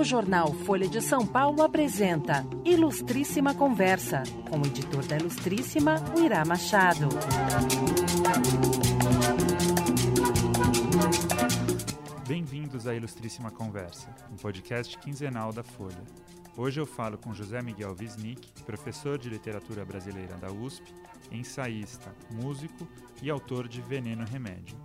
O jornal Folha de São Paulo apresenta Ilustríssima Conversa, com o editor da Ilustríssima, o Irá Machado. Bem-vindos à Ilustríssima Conversa, um podcast quinzenal da Folha. Hoje eu falo com José Miguel Wisnik, professor de literatura brasileira da USP, ensaísta, músico e autor de Veneno Remédio.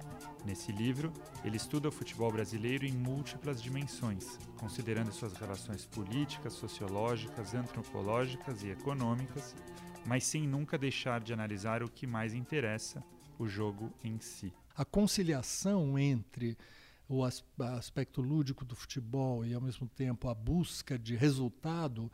Nesse livro, ele estuda o futebol brasileiro em múltiplas dimensões, considerando suas relações políticas, sociológicas, antropológicas e econômicas, mas sem nunca deixar de analisar o que mais interessa, o jogo em si. A conciliação entre o aspecto lúdico do futebol e, ao mesmo tempo, a busca de resultado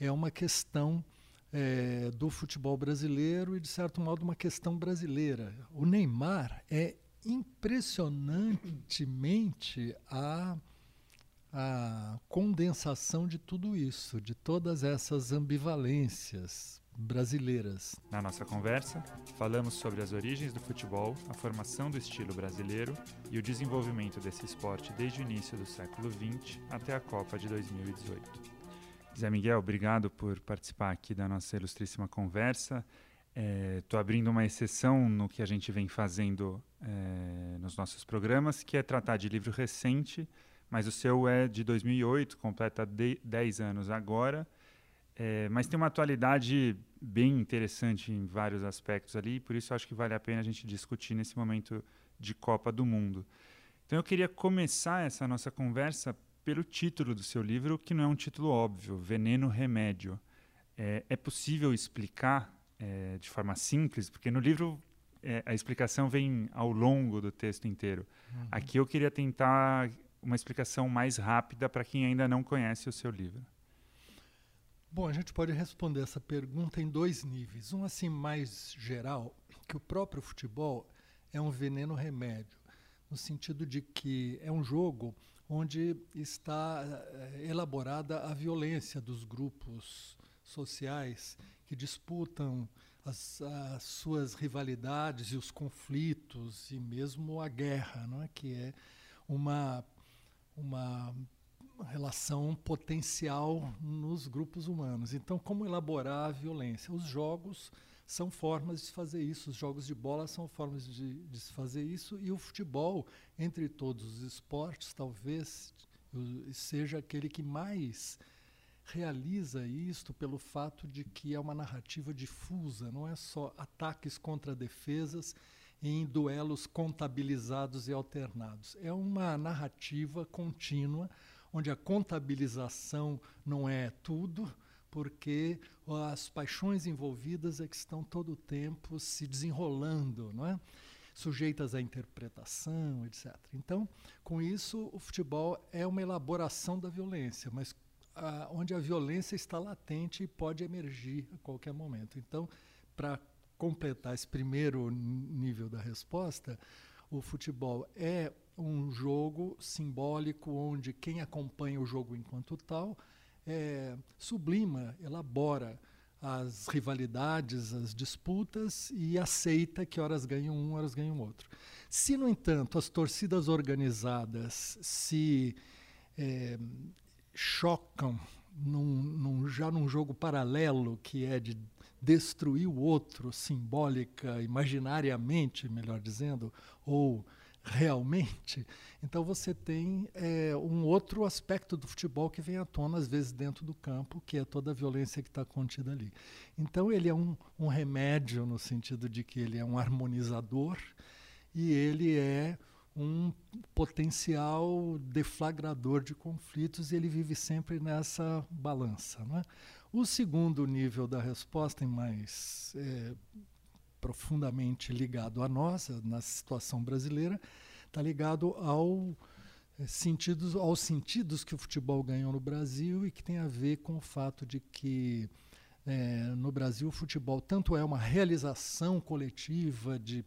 é uma questão é, do futebol brasileiro e, de certo modo, uma questão brasileira. O Neymar é impressionantemente a, a condensação de tudo isso, de todas essas ambivalências brasileiras. Na nossa conversa, falamos sobre as origens do futebol, a formação do estilo brasileiro e o desenvolvimento desse esporte desde o início do século XX até a Copa de 2018. Zé Miguel, obrigado por participar aqui da nossa ilustríssima conversa. Estou é, abrindo uma exceção no que a gente vem fazendo é, nos nossos programas, que é tratar de livro recente, mas o seu é de 2008, completa 10 anos agora, é, mas tem uma atualidade bem interessante em vários aspectos ali, por isso acho que vale a pena a gente discutir nesse momento de Copa do Mundo. Então eu queria começar essa nossa conversa pelo título do seu livro, que não é um título óbvio, Veneno Remédio. É, é possível explicar é, de forma simples, porque no livro é, a explicação vem ao longo do texto inteiro. Uhum. Aqui eu queria tentar uma explicação mais rápida para quem ainda não conhece o seu livro. Bom, a gente pode responder essa pergunta em dois níveis. Um assim mais geral, que o próprio futebol é um veneno remédio, no sentido de que é um jogo onde está eh, elaborada a violência dos grupos sociais que disputam as, as, suas rivalidades e os conflitos e mesmo a guerra, não é? que é uma, uma relação potencial nos grupos humanos. Então, como elaborar a violência? Os jogos são formas de fazer isso, os jogos de bola são formas de, de fazer isso, e o futebol, entre todos os esportes, talvez seja aquele que mais realiza isto pelo fato de que é uma narrativa difusa, não é só ataques contra defesas em duelos contabilizados e alternados. É uma narrativa contínua onde a contabilização não é tudo, porque as paixões envolvidas é que estão todo o tempo se desenrolando, não é? sujeitas à interpretação, etc. Então, com isso, o futebol é uma elaboração da violência, mas a, onde a violência está latente e pode emergir a qualquer momento. Então, para completar esse primeiro nível da resposta, o futebol é um jogo simbólico onde quem acompanha o jogo enquanto tal é, sublima, elabora as rivalidades, as disputas e aceita que horas ganham um, horas ganham outro. Se, no entanto, as torcidas organizadas se é, chocam num, num, já num jogo paralelo que é de destruir o outro simbólica, imaginariamente, melhor dizendo, ou realmente, então você tem é, um outro aspecto do futebol que vem à tona, às vezes, dentro do campo, que é toda a violência que está contida ali. Então ele é um, um remédio no sentido de que ele é um harmonizador e ele é um potencial deflagrador de conflitos e ele vive sempre nessa balança. Né? O segundo nível da resposta, mais é, profundamente ligado a nós, na situação brasileira, está ligado ao é, sentidos, aos sentidos que o futebol ganhou no Brasil e que tem a ver com o fato de que é, no Brasil o futebol tanto é uma realização coletiva de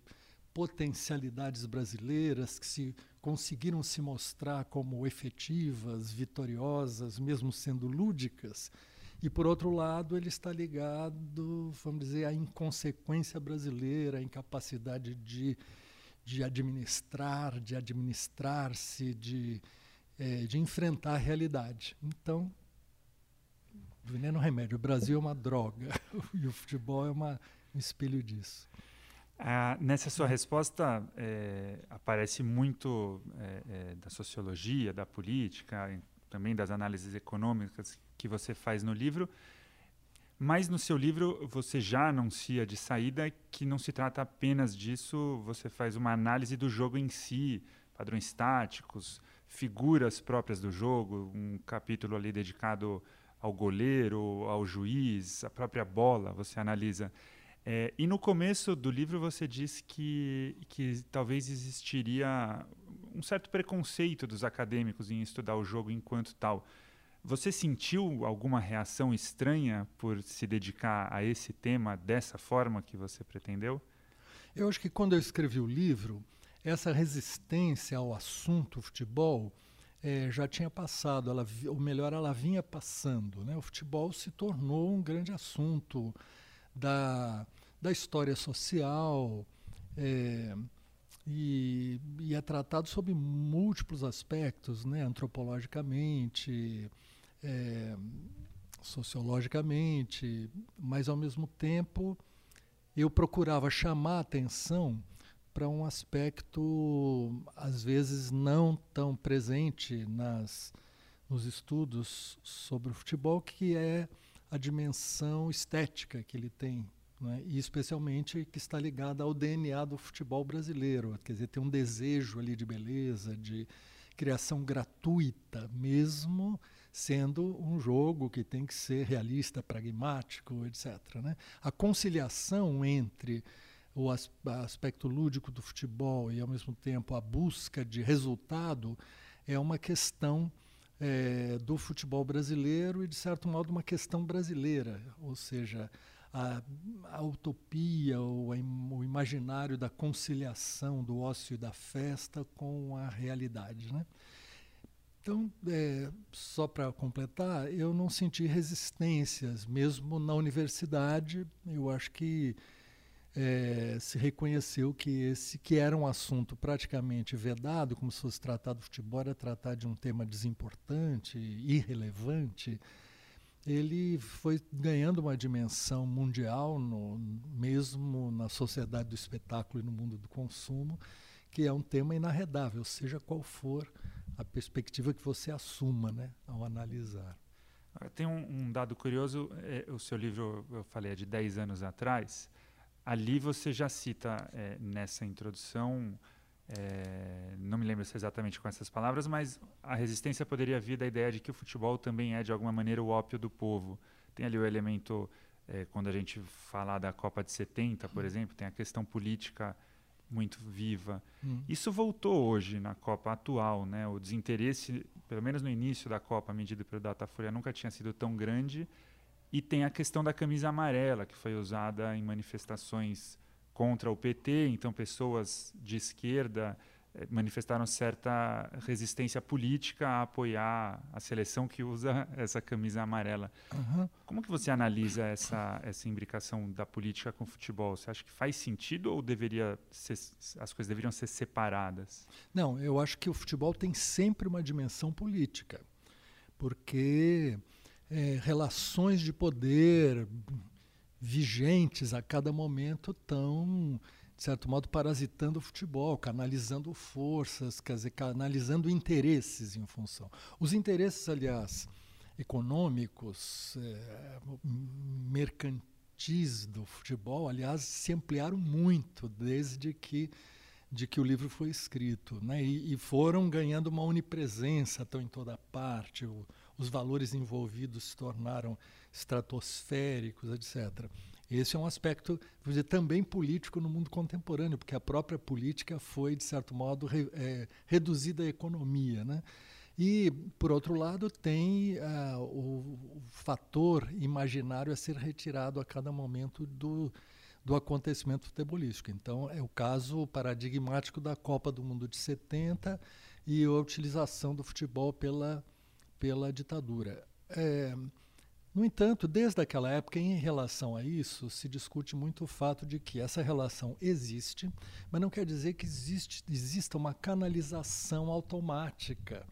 potencialidades brasileiras que se conseguiram se mostrar como efetivas, vitoriosas, mesmo sendo lúdicas. E por outro lado, ele está ligado, vamos dizer, à inconsequência brasileira, à incapacidade de, de administrar, de administrar-se, de é, de enfrentar a realidade. Então, veneno remédio. O Brasil é uma droga e o futebol é uma, um espelho disso. Ah, nessa sua resposta é, aparece muito é, é, da sociologia, da política, também das análises econômicas que você faz no livro. Mas no seu livro você já anuncia de saída que não se trata apenas disso, você faz uma análise do jogo em si, padrões táticos, figuras próprias do jogo, um capítulo ali dedicado ao goleiro, ao juiz, a própria bola, você analisa. É, e no começo do livro você diz que, que talvez existiria um certo preconceito dos acadêmicos em estudar o jogo enquanto tal. Você sentiu alguma reação estranha por se dedicar a esse tema dessa forma que você pretendeu? Eu acho que quando eu escrevi o livro, essa resistência ao assunto futebol é, já tinha passado, ela, ou melhor, ela vinha passando. Né? O futebol se tornou um grande assunto da, da história social é, e, e, é tratado sob múltiplos aspectos, né? antropologicamente, é, sociologicamente, mas ao mesmo tempo eu procurava chamar a atenção para um aspecto às vezes não tão presente nas nos estudos sobre o futebol, que é a dimensão estética que ele tem, né? e especialmente que está ligada ao DNA do futebol brasileiro, quer dizer, tem um desejo ali de beleza, de criação gratuita, mesmo sendo um jogo que tem que ser realista, pragmático, etc. Né? A conciliação entre o aspecto lúdico do futebol e, ao mesmo tempo, a busca de resultado é uma questão é, do futebol brasileiro e, de certo modo, uma questão brasileira, ou seja, a, a utopia ou a, o imaginário da conciliação do ócio e da festa com a realidade. Né? Então, é, só para completar, eu não senti resistências, mesmo na universidade. Eu acho que é, se reconheceu que esse que era um assunto praticamente vedado, como se fosse tratado do futebol, era tratar de um tema desimportante, irrelevante, ele foi ganhando uma dimensão mundial, no, mesmo na sociedade do espetáculo e no mundo do consumo, que é um tema inarredável, seja qual for a perspectiva que você assuma né, ao analisar. Tem um, um dado curioso, é, o seu livro, eu falei, é de 10 anos atrás, ali você já cita é, nessa introdução, é, não me lembro exatamente com essas palavras, mas a resistência poderia vir da ideia de que o futebol também é, de alguma maneira, o ópio do povo. Tem ali o elemento, é, quando a gente fala da Copa de 70, por hum. exemplo, tem a questão política muito viva. Hum. Isso voltou hoje na Copa atual, né? O desinteresse, pelo menos no início da Copa, medido pelo Datafolha, nunca tinha sido tão grande e tem a questão da camisa amarela, que foi usada em manifestações contra o PT, então pessoas de esquerda eh, manifestaram certa resistência política a apoiar a seleção que usa essa camisa amarela. Uhum. Como que você analisa essa, essa imbricação da política com o futebol? Você acha que faz sentido ou deveria ser, as coisas deveriam ser separadas? Não, eu acho que o futebol tem sempre uma dimensão política, porque é, relações de poder vigentes a cada momento estão, de certo modo, parasitando o futebol, canalizando forças, quer dizer, canalizando interesses em função. Os interesses, aliás, econômicos, é, mercantis do futebol, aliás, se ampliaram muito desde que de que o livro foi escrito, né? E, e foram ganhando uma onipresença, estão em toda parte. O, os valores envolvidos se tornaram estratosféricos, etc. Esse é um aspecto, dizer, também político no mundo contemporâneo, porque a própria política foi, de certo modo, re, é, reduzida à economia. Né? E, por outro lado, tem uh, o, o, fator imaginário a ser retirado a cada momento do, do acontecimento futebolístico. Então, é o caso paradigmático da Copa do Mundo de 70 e a utilização do futebol pela pela ditadura. É, no entanto, desde aquela época, em relação a isso, se discute muito o fato de que essa relação existe, mas não quer dizer que existe, exista uma canalização automática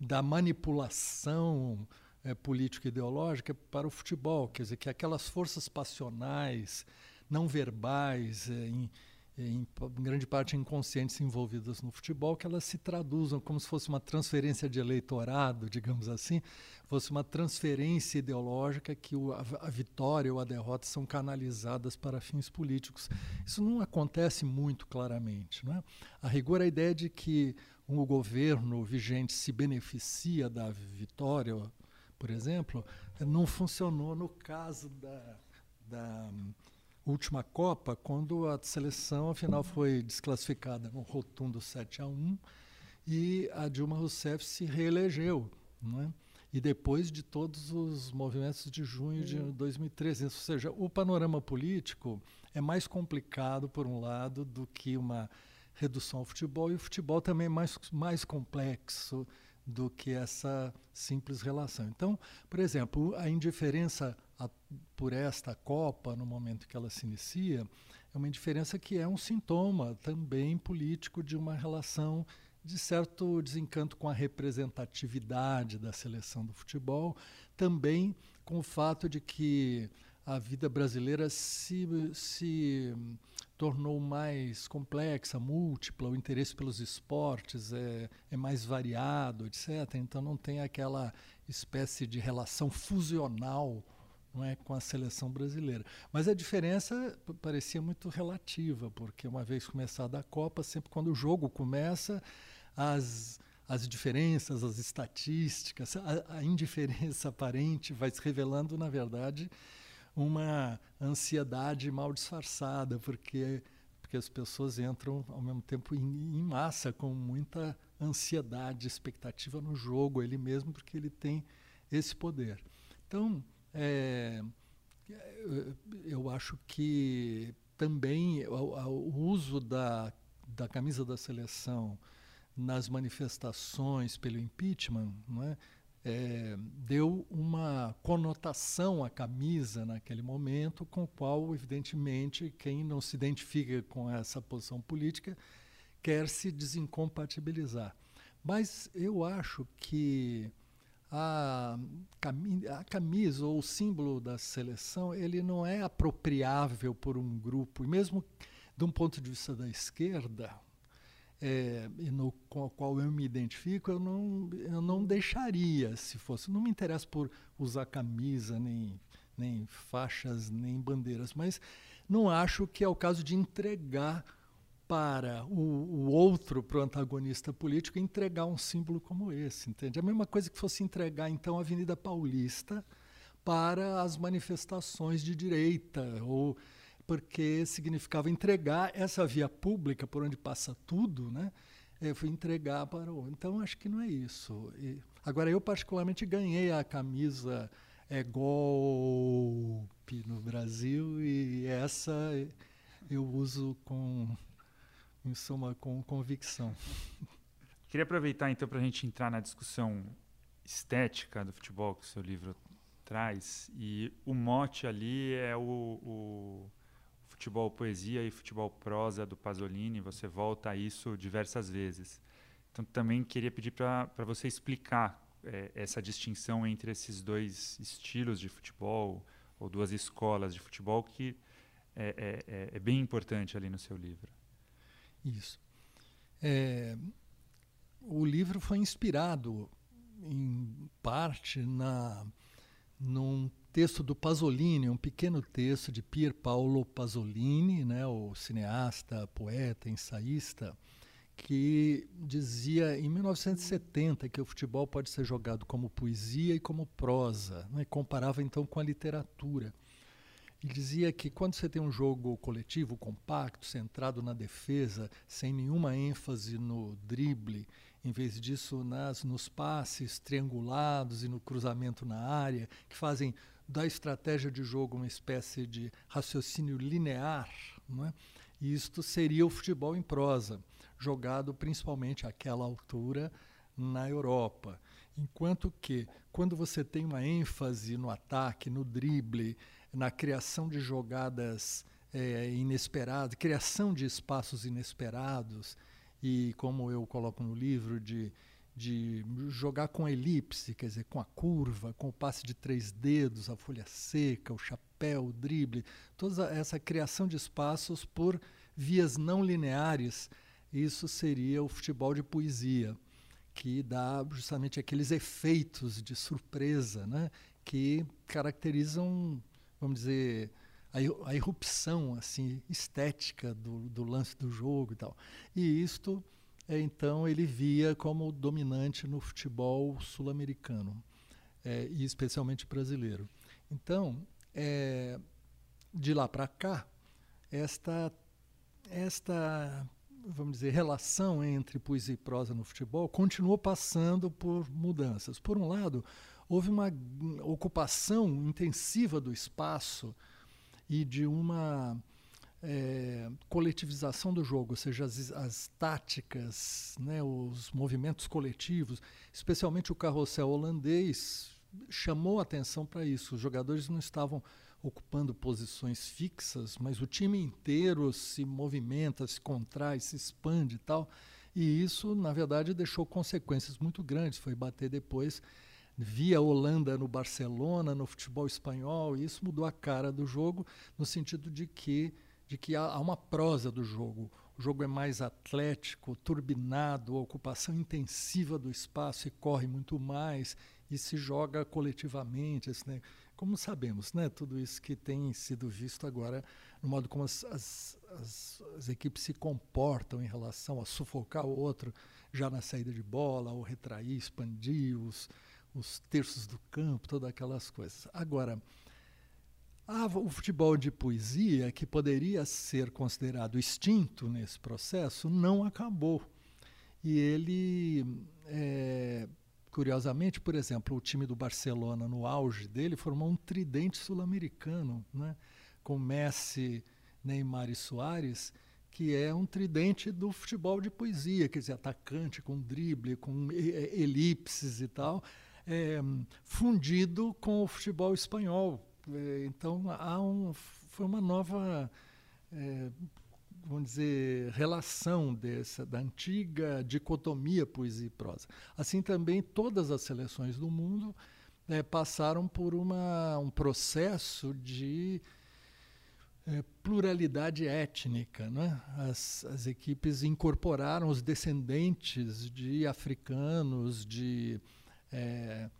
da manipulação é, política ideológica para o futebol, quer dizer que aquelas forças passionais, não verbais, é, em, em, em, grande parte inconscientes envolvidas no futebol, que elas se traduzam como se fosse uma transferência de eleitorado, digamos assim, fosse uma transferência ideológica que o, a, a, vitória ou a derrota são canalizadas para fins políticos. Isso não acontece muito claramente. Não é? A rigor, a ideia de que o governo vigente se beneficia da vitória, por exemplo, não funcionou no caso da, da última Copa, quando a seleção, afinal, foi desclassificada no rotundo 7 a 1 e a Dilma Rousseff se reelegeu. Não é? E depois de todos os movimentos de junho de 2013. Ou seja, o panorama político é mais complicado, por um lado, do que uma redução ao futebol, e o futebol também é mais, mais complexo do que essa simples relação. Então, por exemplo, a indiferença a, por esta Copa, no momento que ela se inicia, é uma indiferença que é um sintoma também político de uma relação de certo desencanto com a representatividade da seleção do futebol, também com o fato de que a vida brasileira se, se tornou mais complexa, múltipla, o interesse pelos esportes é, é mais variado, etc. Então não tem aquela espécie de relação fusional não é, com a seleção brasileira. Mas a diferença parecia muito relativa, porque uma vez começada a Copa, sempre quando o jogo começa, as, as diferenças, as estatísticas, a, a indiferença aparente vai se revelando, na verdade, uma ansiedade mal disfarçada, porque, porque as pessoas entram ao mesmo tempo em, em massa, com muita ansiedade, expectativa no jogo, ele mesmo, porque ele tem esse poder. Então, é, eu acho que também o, o uso da, da camisa da seleção nas manifestações pelo impeachment, não é? É, deu uma conotação à camisa naquele momento, com o qual, evidentemente, quem não se identifica com essa posição política quer se desincompatibilizar. Mas eu acho que a, camisa ou o símbolo da seleção ele não é apropriável por um grupo, e mesmo de um ponto de vista da esquerda, é, no, com a qual eu me identifico, eu não, eu não deixaria, se fosse. Não me interessa por usar camisa, nem, nem faixas, nem bandeiras, mas não acho que é o caso de entregar para o, o outro, para o antagonista político, entregar um símbolo como esse, entende? A mesma coisa que fosse entregar, então, a Avenida Paulista para as manifestações de direita, ou porque significava entregar essa via pública por onde passa tudo, né? É, foi entregar para o. Então acho que não é isso. E, agora eu particularmente ganhei a camisa é golpe no Brasil e essa eu uso com, em suma, com convicção. Queria aproveitar então para a gente entrar na discussão estética do futebol que o seu livro traz e o mote ali é o, o futebol poesia e futebol prosa do Pasolini, você volta a isso diversas vezes. Então também queria pedir para você explicar é, essa distinção entre esses dois estilos de futebol ou duas escolas de futebol que é, é, é, é bem importante ali no seu livro. Isso. É, o livro foi inspirado em parte na num texto do Pasolini, um pequeno texto de Pier Paolo Pasolini, né, o cineasta, poeta, ensaísta, que dizia em 1970 que o futebol pode ser jogado como poesia e como prosa, né, comparava então com a literatura. Ele dizia que quando você tem um jogo coletivo, compacto, centrado na defesa, sem nenhuma ênfase no drible, em vez disso nas, nos passes triangulados e no cruzamento na área, que fazem da estratégia de jogo uma espécie de raciocínio linear, não é? e isto seria o futebol em prosa, jogado principalmente àquela altura na Europa. Enquanto que, quando você tem uma ênfase no ataque, no drible, na criação de jogadas é, inesperadas, criação de espaços inesperados, e como eu coloco no livro, de de jogar com elipse, quer dizer, com a curva, com o passe de três dedos, a folha seca, o chapéu, o drible, toda essa criação de espaços por vias não lineares, isso seria o futebol de poesia, que dá justamente aqueles efeitos de surpresa, né, que caracterizam, vamos dizer, a, a irrupção assim estética do, do lance do jogo e tal. E isto então ele via como dominante no futebol sul-americano é, e especialmente brasileiro. Então, é, de lá para cá, esta, esta vamos dizer, relação entre poesia e prosa no futebol continuou passando por mudanças. Por um lado, houve uma ocupação intensiva do espaço e de uma é, coletivização do jogo, ou seja, as, as táticas, né, os movimentos coletivos, especialmente o carrossel holandês, chamou atenção para isso. Os jogadores não estavam ocupando posições fixas, mas o time inteiro se movimenta, se contrai, se expande e tal. E isso, na verdade, deixou consequências muito grandes. Foi bater depois via Holanda no Barcelona, no futebol espanhol, e isso mudou a cara do jogo no sentido de que de que há, uma prosa do jogo. O jogo é mais atlético, turbinado, a ocupação intensiva do espaço e corre muito mais e se joga coletivamente. Assim, né? Como sabemos, né? tudo isso que tem sido visto agora no modo como as, as, as, as equipes se comportam em relação a sufocar o outro já na saída de bola, ou retrair, expandir os, os terços do campo, todas aquelas coisas. Agora, ah, o futebol de poesia, que poderia ser considerado extinto nesse processo, não acabou. E ele, é, curiosamente, por exemplo, o time do Barcelona, no auge dele, formou um tridente sul-americano, né? com Messi, Neymar e Soares, que é um tridente do futebol de poesia, quer dizer, atacante com drible, com elipses e tal, é, fundido com o futebol espanhol, então há um, foi uma nova, é, vamos dizer, relação dessa da antiga dicotomia poesia e prosa. Assim também todas as seleções do mundo é, passaram por uma, um processo de é, pluralidade étnica. Né? As, as equipes incorporaram os descendentes de africanos, de é,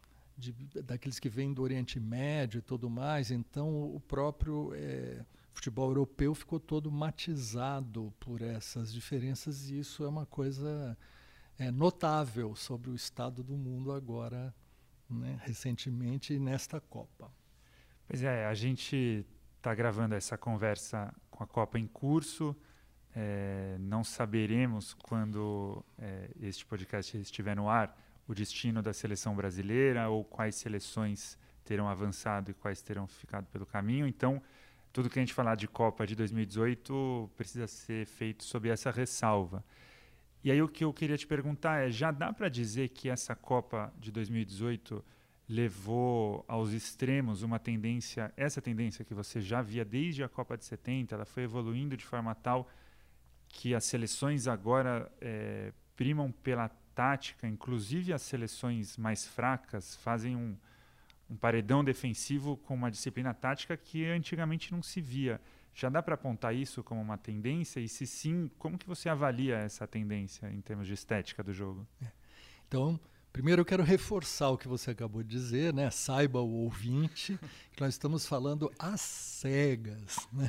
de, daqueles que vêm do Oriente Médio e tudo mais. Então, o próprio é, futebol europeu ficou todo matizado por essas diferenças e isso é uma coisa é, notável sobre o estado do mundo agora, né, recentemente nesta Copa. Pois é, a gente está gravando essa conversa com a Copa em curso. É, não saberemos quando é, este podcast estiver no ar o destino da seleção brasileira ou quais seleções terão avançado e quais terão ficado pelo caminho. Então, tudo que a gente falar de Copa de 2018 precisa ser feito sob essa ressalva. E aí o que eu queria te perguntar é, já dá para dizer que essa Copa de 2018 levou aos extremos uma tendência, essa tendência que você já via desde a Copa de 70, ela foi evoluindo de forma tal que as seleções agora é, primam pela tática, inclusive as seleções mais fracas fazem um, um paredão defensivo com uma disciplina tática que antigamente não se via. Já dá para apontar isso como uma tendência? E se sim, como que você avalia essa tendência em termos de estética do jogo? É. Então, primeiro eu quero reforçar o que você acabou de dizer, né? Saiba o ouvinte que nós estamos falando às cegas, né?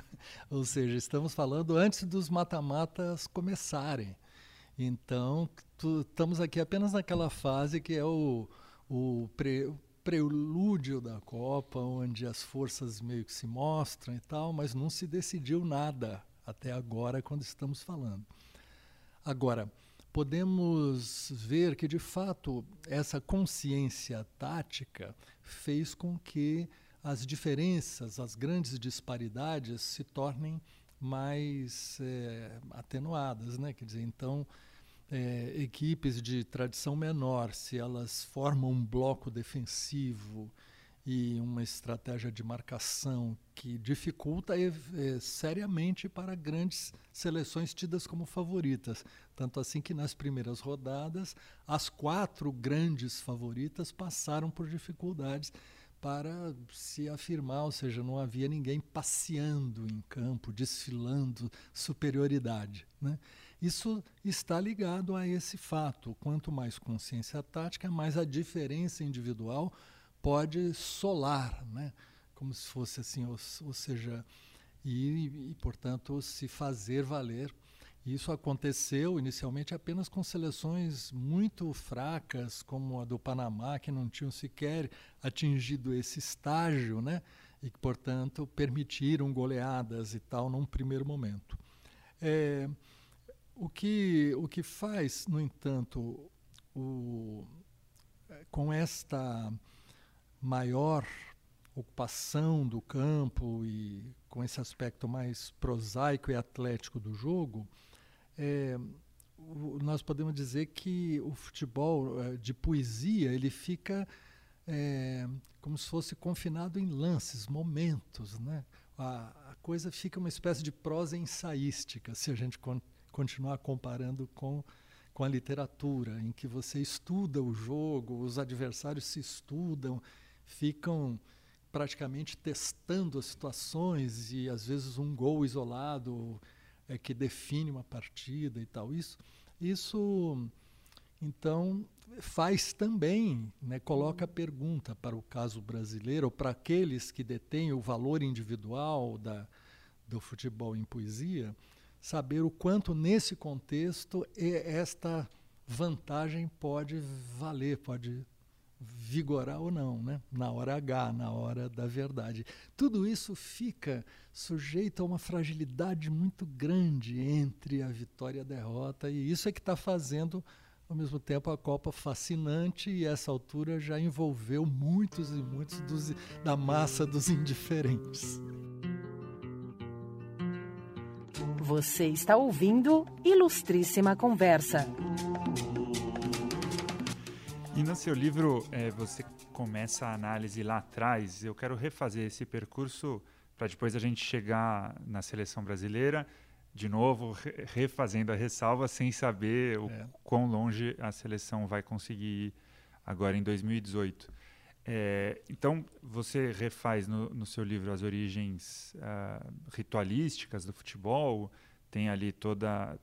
Ou seja, estamos falando antes dos mata-matas começarem. Então, tu, estamos aqui apenas naquela fase que é o, o, pre, prelúdio da Copa, onde as forças meio que se mostram e tal, mas não se decidiu nada até agora quando estamos falando. Agora, podemos ver que, de fato, essa consciência tática fez com que as diferenças, as grandes disparidades se tornem mais é, atenuadas, né? Quer dizer, então é, equipes de tradição menor, se elas formam um bloco defensivo e uma estratégia de marcação que dificulta é, seriamente para grandes seleções tidas como favoritas. Tanto assim que nas primeiras rodadas, as quatro grandes favoritas passaram por dificuldades para se afirmar, ou seja, não havia ninguém passeando em campo, desfilando superioridade. Né? Isso está ligado a esse fato. Quanto mais consciência tática, mais a diferença individual pode solar, né? como se fosse assim, ou, ou seja, e, e, portanto, se fazer valer. Isso aconteceu inicialmente apenas com seleções muito fracas, como a do Panamá, que não tinham sequer atingido esse estágio, né? e que, portanto, permitiram goleadas e tal num primeiro momento. É, o, que, o que faz, no entanto, o, com esta maior ocupação do campo e com esse aspecto mais prosaico e atlético do jogo, é, o, nós podemos dizer que o futebol é, de poesia ele fica é, como se fosse confinado em lances, momentos, né? A, a, coisa fica uma espécie de prosa ensaística, se a gente con continuar comparando com com a literatura, em que você estuda o jogo, os adversários se estudam ficam praticamente testando as situações e às vezes um gol isolado é que define uma partida e tal. Isso, isso então faz também, né, coloca a pergunta para o caso brasileiro, ou para aqueles que detêm o valor individual da, do futebol em poesia, saber o quanto nesse contexto esta vantagem pode valer, pode vigorar ou não, né? na hora H, na hora da verdade. Tudo isso fica sujeito a uma fragilidade muito grande entre a vitória e a derrota, e isso é que está fazendo, ao mesmo tempo, a Copa fascinante, e essa altura já envolveu muitos e muitos dos, da massa dos indiferentes. Você está ouvindo Ilustríssima Conversa. E no seu livro, é, você começa a análise lá atrás. Eu quero refazer esse percurso para depois a gente chegar na seleção brasileira, de novo, re refazendo a ressalva, sem saber o é. quão longe a seleção vai conseguir ir agora em 2018. É, então, você refaz no, no, seu livro as origens uh, ritualísticas do futebol, tem ali toda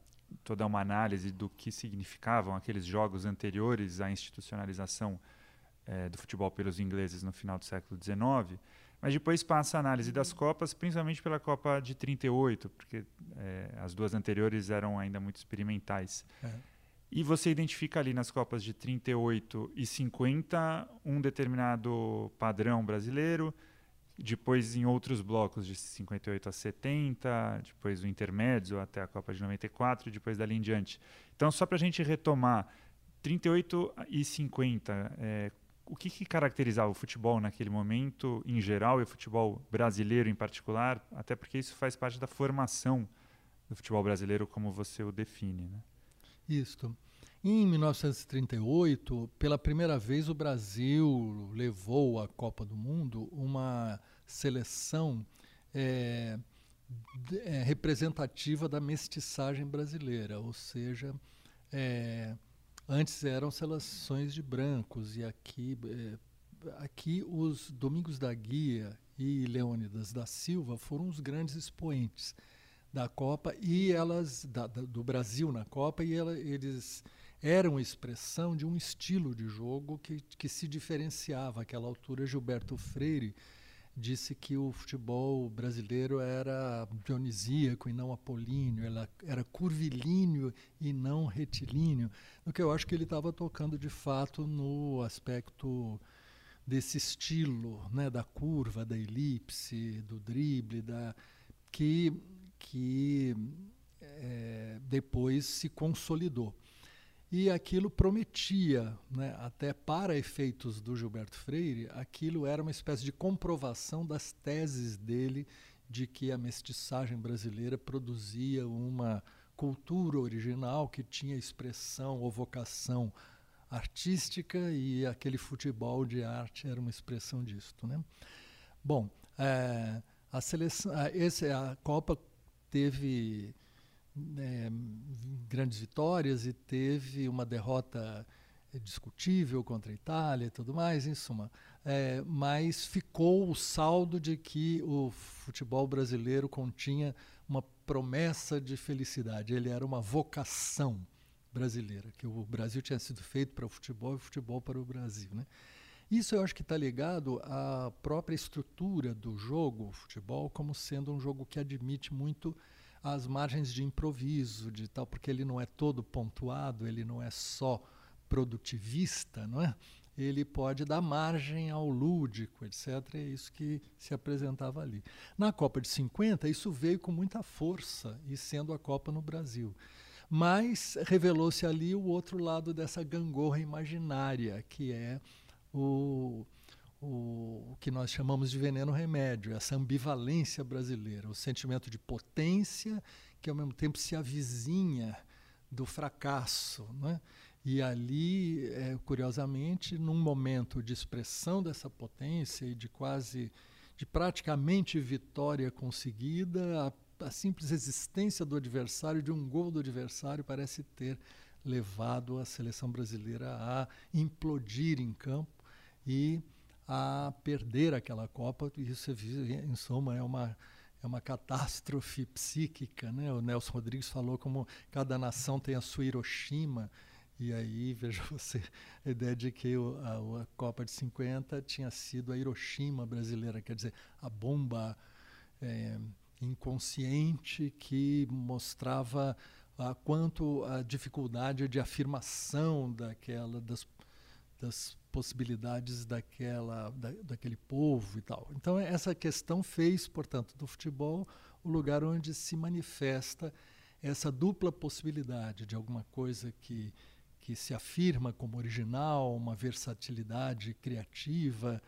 toda uma análise do que significavam aqueles jogos anteriores à institucionalização é, do futebol pelos ingleses no final do século XIX, mas depois passa a análise das Copas, principalmente pela Copa de 38, porque é, as duas anteriores eram ainda muito experimentais. É. E você identifica ali nas Copas de 38 e 50 um determinado padrão brasileiro, depois em outros blocos de 58 a 70, depois o intermédio até a Copa de 94 e depois dali em diante. Então, só para a gente retomar, 38 e 50, é, o que, que, caracterizava o futebol naquele momento em geral e o futebol brasileiro em particular, até porque isso faz parte da formação do futebol brasileiro como você o define, né? Isso. Em 1938, pela primeira vez, o Brasil levou à Copa do Mundo uma seleção é, é, representativa da mestiçagem brasileira, ou seja, é, antes eram seleções de brancos e aqui, é, aqui os Domingos da Guia e Leônidas da Silva foram os grandes expoentes da Copa e elas da, da, do Brasil na Copa e ela, eles eram expressão de um estilo de jogo que, que se diferenciava. Àquela altura, Gilberto Freire disse que o futebol brasileiro era dionisíaco e não apolíneo, era, curvilíneo e não retilíneo, no que eu acho que ele estava tocando de fato no aspecto desse estilo, né, da curva, da elipse, do drible, da que que é, depois se consolidou e aquilo prometia, né, até para efeitos do Gilberto Freire, aquilo era uma espécie de comprovação das teses dele de que a mestiçagem brasileira produzia uma cultura original que tinha expressão ou vocação artística e aquele futebol de arte era uma expressão disto, né? Bom, é, a seleção, esse, a Copa teve é, grandes vitórias e teve uma derrota discutível contra a Itália e tudo mais, em suma. É, mas ficou o saldo de que o futebol brasileiro continha uma promessa de felicidade. Ele era uma vocação brasileira, que o Brasil tinha sido feito para o futebol e o futebol para o Brasil. Né? Isso eu acho que está ligado à própria estrutura do jogo, o futebol, como sendo um jogo que admite muito as margens de improviso, de tal, porque ele não é todo pontuado, ele não é só produtivista, não é? Ele pode dar margem ao lúdico, etc. É isso que se apresentava ali. Na Copa de 50, isso veio com muita força, e sendo a Copa no Brasil. Mas revelou-se ali o outro lado dessa gangorra imaginária, que é o, o, que nós chamamos de veneno remédio, essa ambivalência brasileira, o sentimento de potência que ao mesmo tempo se avizinha do fracasso. Né? E ali, é, curiosamente, num momento de expressão dessa potência e de quase, de praticamente vitória conseguida, a, a simples existência do adversário, de um gol do adversário, parece ter levado a seleção brasileira a implodir em campo e a perder aquela Copa. Isso, em suma, é uma, é uma catástrofe psíquica. Né? O Nelson Rodrigues falou como cada nação tem a sua Hiroshima. E aí, veja você, a ideia de que a, a, Copa de 50 tinha sido a Hiroshima brasileira, quer dizer, a bomba é, inconsciente que mostrava a quanto a dificuldade de afirmação daquela das, das possibilidades daquela, da, daquele povo e tal. Então, essa questão fez, portanto, do futebol o lugar onde se manifesta essa dupla possibilidade de alguma coisa que, que se afirma como original, uma versatilidade criativa,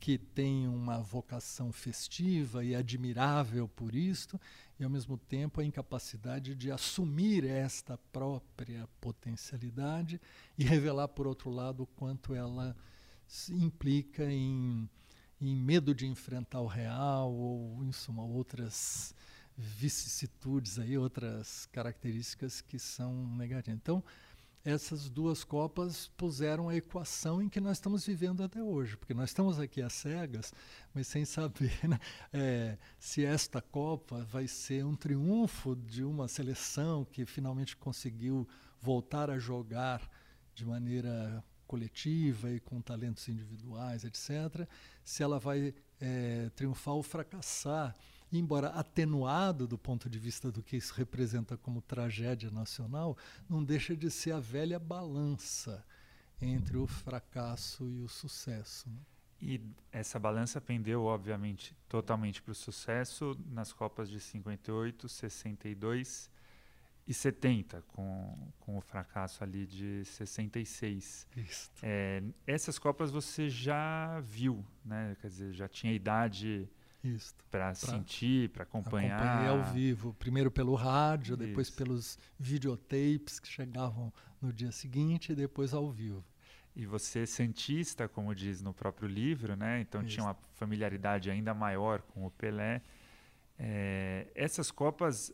que tem uma vocação festiva e admirável por isto, e ao mesmo tempo a incapacidade de assumir esta própria potencialidade e revelar, por outro lado, o quanto ela se implica em, em medo de enfrentar o real ou, em suma, outras vicissitudes aí, outras características que são negativas. Então, essas duas Copas puseram a equação em que nós estamos vivendo até hoje, porque nós estamos aqui às cegas, mas sem saber né, é, se esta Copa vai ser um triunfo de uma seleção que finalmente conseguiu voltar a jogar de maneira coletiva e com talentos individuais, etc., se ela vai é, triunfar ou fracassar embora atenuado do ponto de vista do que isso representa como tragédia nacional, não deixa de ser a velha balança entre o fracasso e o sucesso. Né? E essa balança pendeu, obviamente, totalmente para o sucesso nas Copas de 58, 62 e 70, com, com o fracasso ali de 66. É, essas Copas você já viu, né? Quer dizer, já tinha idade para sentir, para acompanhar. Acompanhei ao vivo, primeiro pelo rádio, Isso. depois pelos videotapes que chegavam no dia seguinte e depois ao vivo. E você santista, como diz no próprio livro, né? Então Isso. tinha uma familiaridade ainda maior com o Pelé. É, essas copas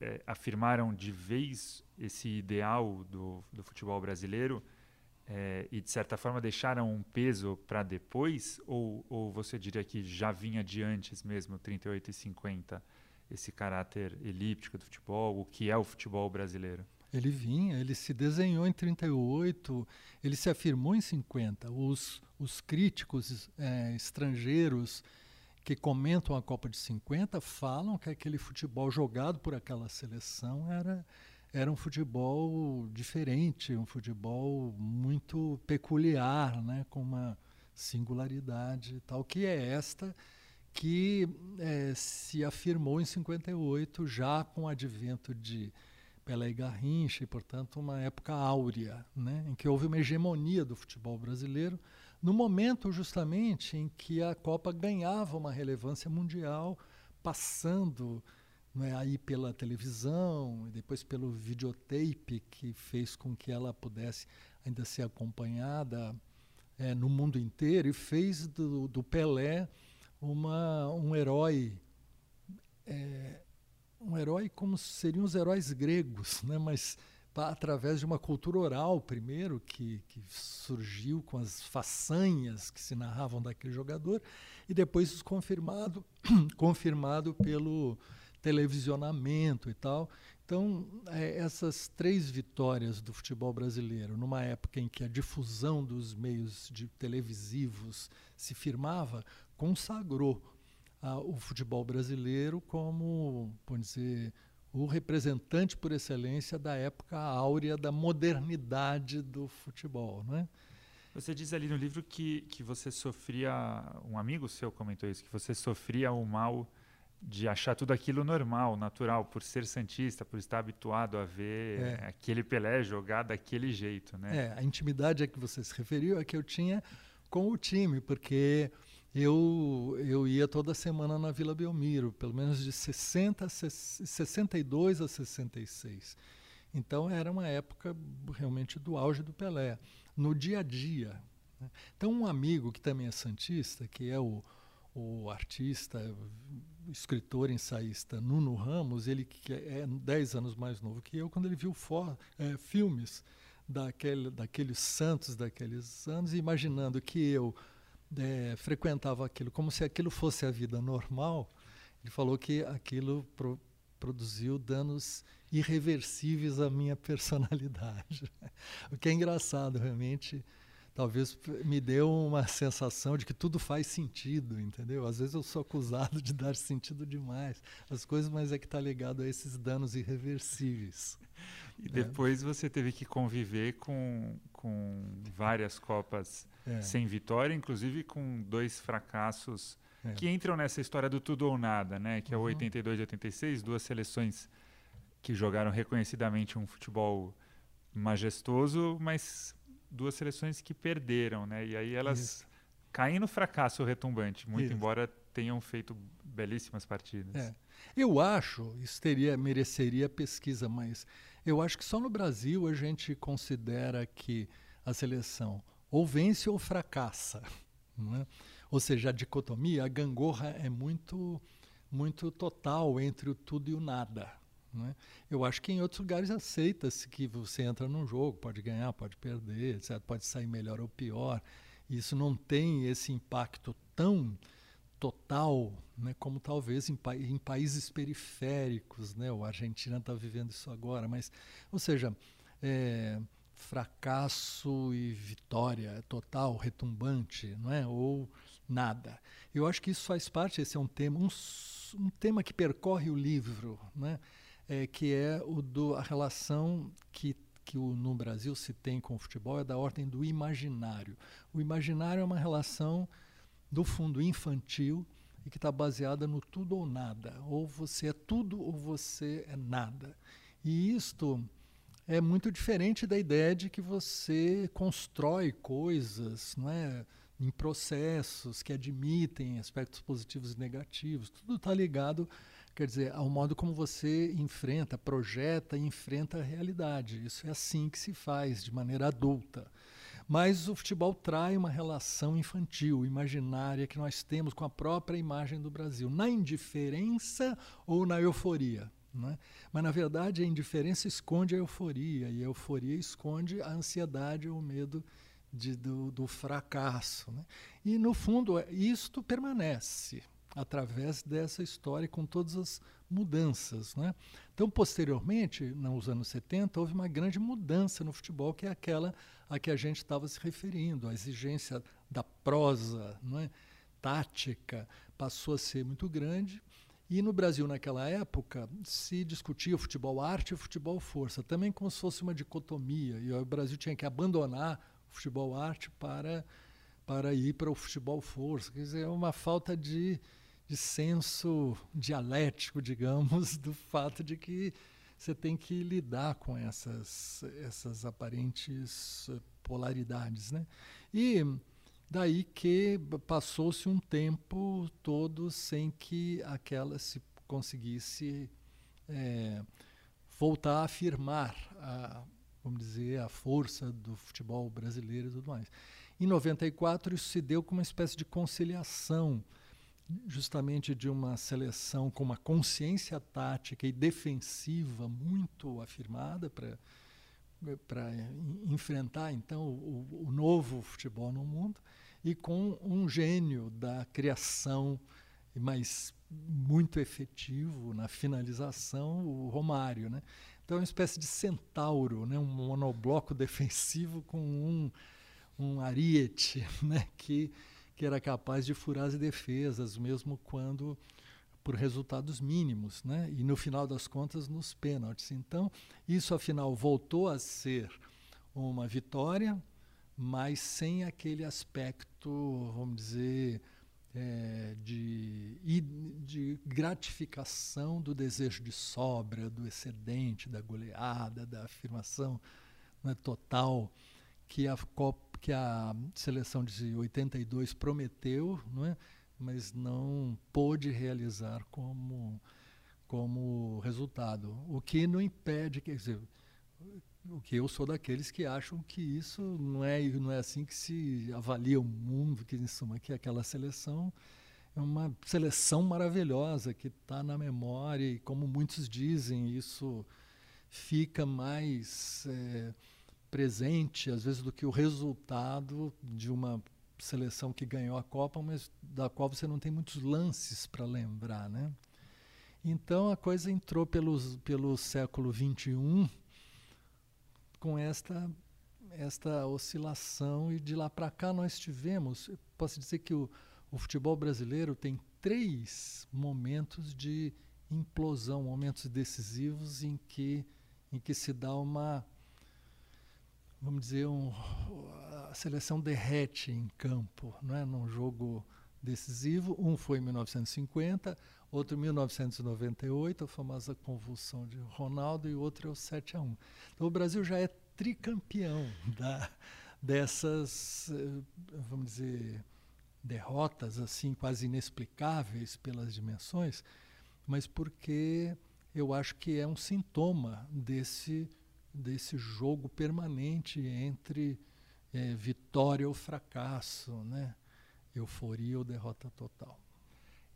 é, afirmaram de vez esse ideal do, do futebol brasileiro é, e de certa forma deixaram um peso para depois? Ou, ou você diria que já vinha de antes mesmo, 38 e 50, esse caráter elíptico do futebol, o que é o futebol brasileiro? Ele vinha, ele se desenhou em 38, ele se afirmou em 50. Os, os críticos é, estrangeiros que comentam a Copa de 50 falam que aquele futebol jogado por aquela seleção era era um futebol diferente, um futebol muito peculiar, né, com uma singularidade tal, que é esta que é, se afirmou em 58, já com o advento de Pelé e Garrincha, e, portanto, uma época áurea, né, em que houve uma hegemonia do futebol brasileiro, no momento justamente em que a Copa ganhava uma relevância mundial, passando não é aí pela televisão, depois pelo videotape que fez com que ela pudesse ainda ser acompanhada é, no mundo inteiro e fez do, do Pelé uma, um herói é, um herói como seriam os heróis gregos, né? mas através de uma cultura oral primeiro que, que surgiu com as façanhas que se narravam daquele jogador e depois confirmado confirmado pelo televisionamento e tal então é, essas três vitórias do futebol brasileiro numa época em que a difusão dos meios de televisivos se firmava consagrou o futebol brasileiro como, vamos dizer, o representante por excelência da época áurea da modernidade do futebol, né? Você diz ali no livro que, que você sofria, um amigo seu comentou isso, que você sofria o mal de achar tudo aquilo normal, natural, por ser santista, por estar habituado a ver é. aquele Pelé jogar daquele jeito, né? É, a intimidade a que você se referiu é que eu tinha com o time, porque eu, eu ia toda semana na Vila Belmiro, pelo menos de 60, 62 a 66. Então era uma época realmente do auge do Pelé, no dia a dia. Né? Então um amigo que também é santista, que é o, o artista, escritor, ensaísta Nuno Ramos, ele que é 10 anos mais novo que eu, quando ele viu for, é, filmes daquele, daqueles santos daqueles anos, imaginando que eu é, frequentava aquilo como se aquilo fosse a vida normal, ele falou que aquilo pro, produziu danos irreversíveis à minha personalidade. o que é engraçado, realmente. Talvez me deu uma sensação de que tudo faz sentido, entendeu? Às vezes eu sou acusado de dar sentido demais às coisas, mas é que está ligado a esses danos irreversíveis. E depois é. você teve que conviver com, com várias Copas é. sem vitória, inclusive com dois fracassos é. que entram nessa história do tudo ou nada, né? Que é o 82 e 86, duas seleções que jogaram reconhecidamente um futebol majestoso, mas duas seleções que perderam, né? E aí elas Isso. caem no fracasso retumbante, muito Isso. embora tenham feito belíssimas partidas. É. Eu acho, isso teria, mereceria pesquisa, mas eu acho que só no Brasil a gente considera que a seleção ou vence ou fracassa. É? Ou seja, a dicotomia, a gangorra é muito, muito total entre o tudo e o nada. É? Eu acho que em outros lugares aceita-se que você entra num jogo, pode ganhar, pode perder, etc. pode sair melhor ou pior. Isso não tem esse impacto tão total né, como talvez em, pa em países periféricos. Né? O Argentina está vivendo isso agora. Mas, ou seja, é, fracasso e vitória total, retumbante, não é? Ou nada. Eu acho que isso faz parte, esse é um tema, um, um tema que percorre o livro, né? É, que é o do a relação que que o, no Brasil se tem com o futebol é da ordem do imaginário. O imaginário é uma relação do fundo infantil e que está baseada no tudo ou nada. Ou você é tudo ou você é nada. E isto é muito diferente da ideia de que você constrói coisas, não é? em processos que admitem aspectos positivos e negativos. Tudo está ligado, quer dizer, ao modo como você enfrenta, projeta e enfrenta a realidade. Isso é assim que se faz, de maneira adulta. Mas o futebol trai uma relação infantil, imaginária, que nós temos com a própria imagem do Brasil, na indiferença ou na euforia. É? Mas, na verdade, a indiferença esconde a euforia, e a euforia esconde a ansiedade ou o medo de, do, do, fracasso. Né? E, no fundo, é, isto permanece através dessa história, com todas as mudanças. Né? Então, posteriormente, nos anos 70, houve uma grande mudança no futebol, que é aquela a que a gente estava se referindo, a exigência da prosa, é? tática, passou a ser muito grande e no Brasil, naquela época, se discutia o futebol arte e o futebol força, também como se fosse uma dicotomia. E o Brasil tinha que abandonar o futebol arte para, para ir para o futebol força. Quer dizer, é uma falta de senso dialético, digamos, do fato de que você tem que lidar com essas, essas aparentes polaridades. Né? E Daí que passou-se um tempo todo sem que aquela se conseguisse é, voltar a afirmar a, vamos dizer, a força do futebol brasileiro e tudo mais. Em 94 isso se deu com uma espécie de conciliação justamente de uma seleção com uma consciência tática e defensiva muito afirmada para para enfrentar então o, o, novo futebol no mundo e com um gênio da criação mas muito efetivo na finalização o Romário né? Então é uma espécie de centauro né? Um monobloco defensivo com um um ariete né? Que que era capaz de furar as defesas, mesmo quando por resultados mínimos, né? E no final das contas nos pênaltis. Então, isso afinal voltou a ser uma vitória, mas sem aquele aspecto, vamos dizer, é, de, de gratificação do desejo de sobra, do excedente, da goleada, da afirmação né, total que a Copa que a seleção de 82 prometeu, não é? mas não pôde realizar como, como resultado. O que não impede, quer dizer, o que eu sou daqueles que acham que isso não é, não é assim que se avalia o mundo, que em suma que aquela seleção é uma seleção maravilhosa que está na memória e como muitos dizem isso fica mais é, presente, às vezes, do que o resultado de uma seleção que ganhou a Copa, mas da qual você não tem muitos lances para lembrar, né? Então a coisa entrou pelos, pelo século XXI com esta esta oscilação e de lá para cá nós tivemos, posso dizer que o, o futebol brasileiro tem três momentos de implosão, momentos decisivos em que em que se dá uma vamos dizer, um, a seleção derrete em campo, não é? num jogo decisivo. Um foi em 1950, outro em 1998, a famosa convulsão de Ronaldo, e outro é o 7 a 1. Então o Brasil já é tricampeão da, dessas, eh, vamos dizer, derrotas assim quase inexplicáveis pelas dimensões, mas porque eu acho que é um sintoma desse desse jogo permanente entre é, vitória ou fracasso, né? euforia ou derrota total.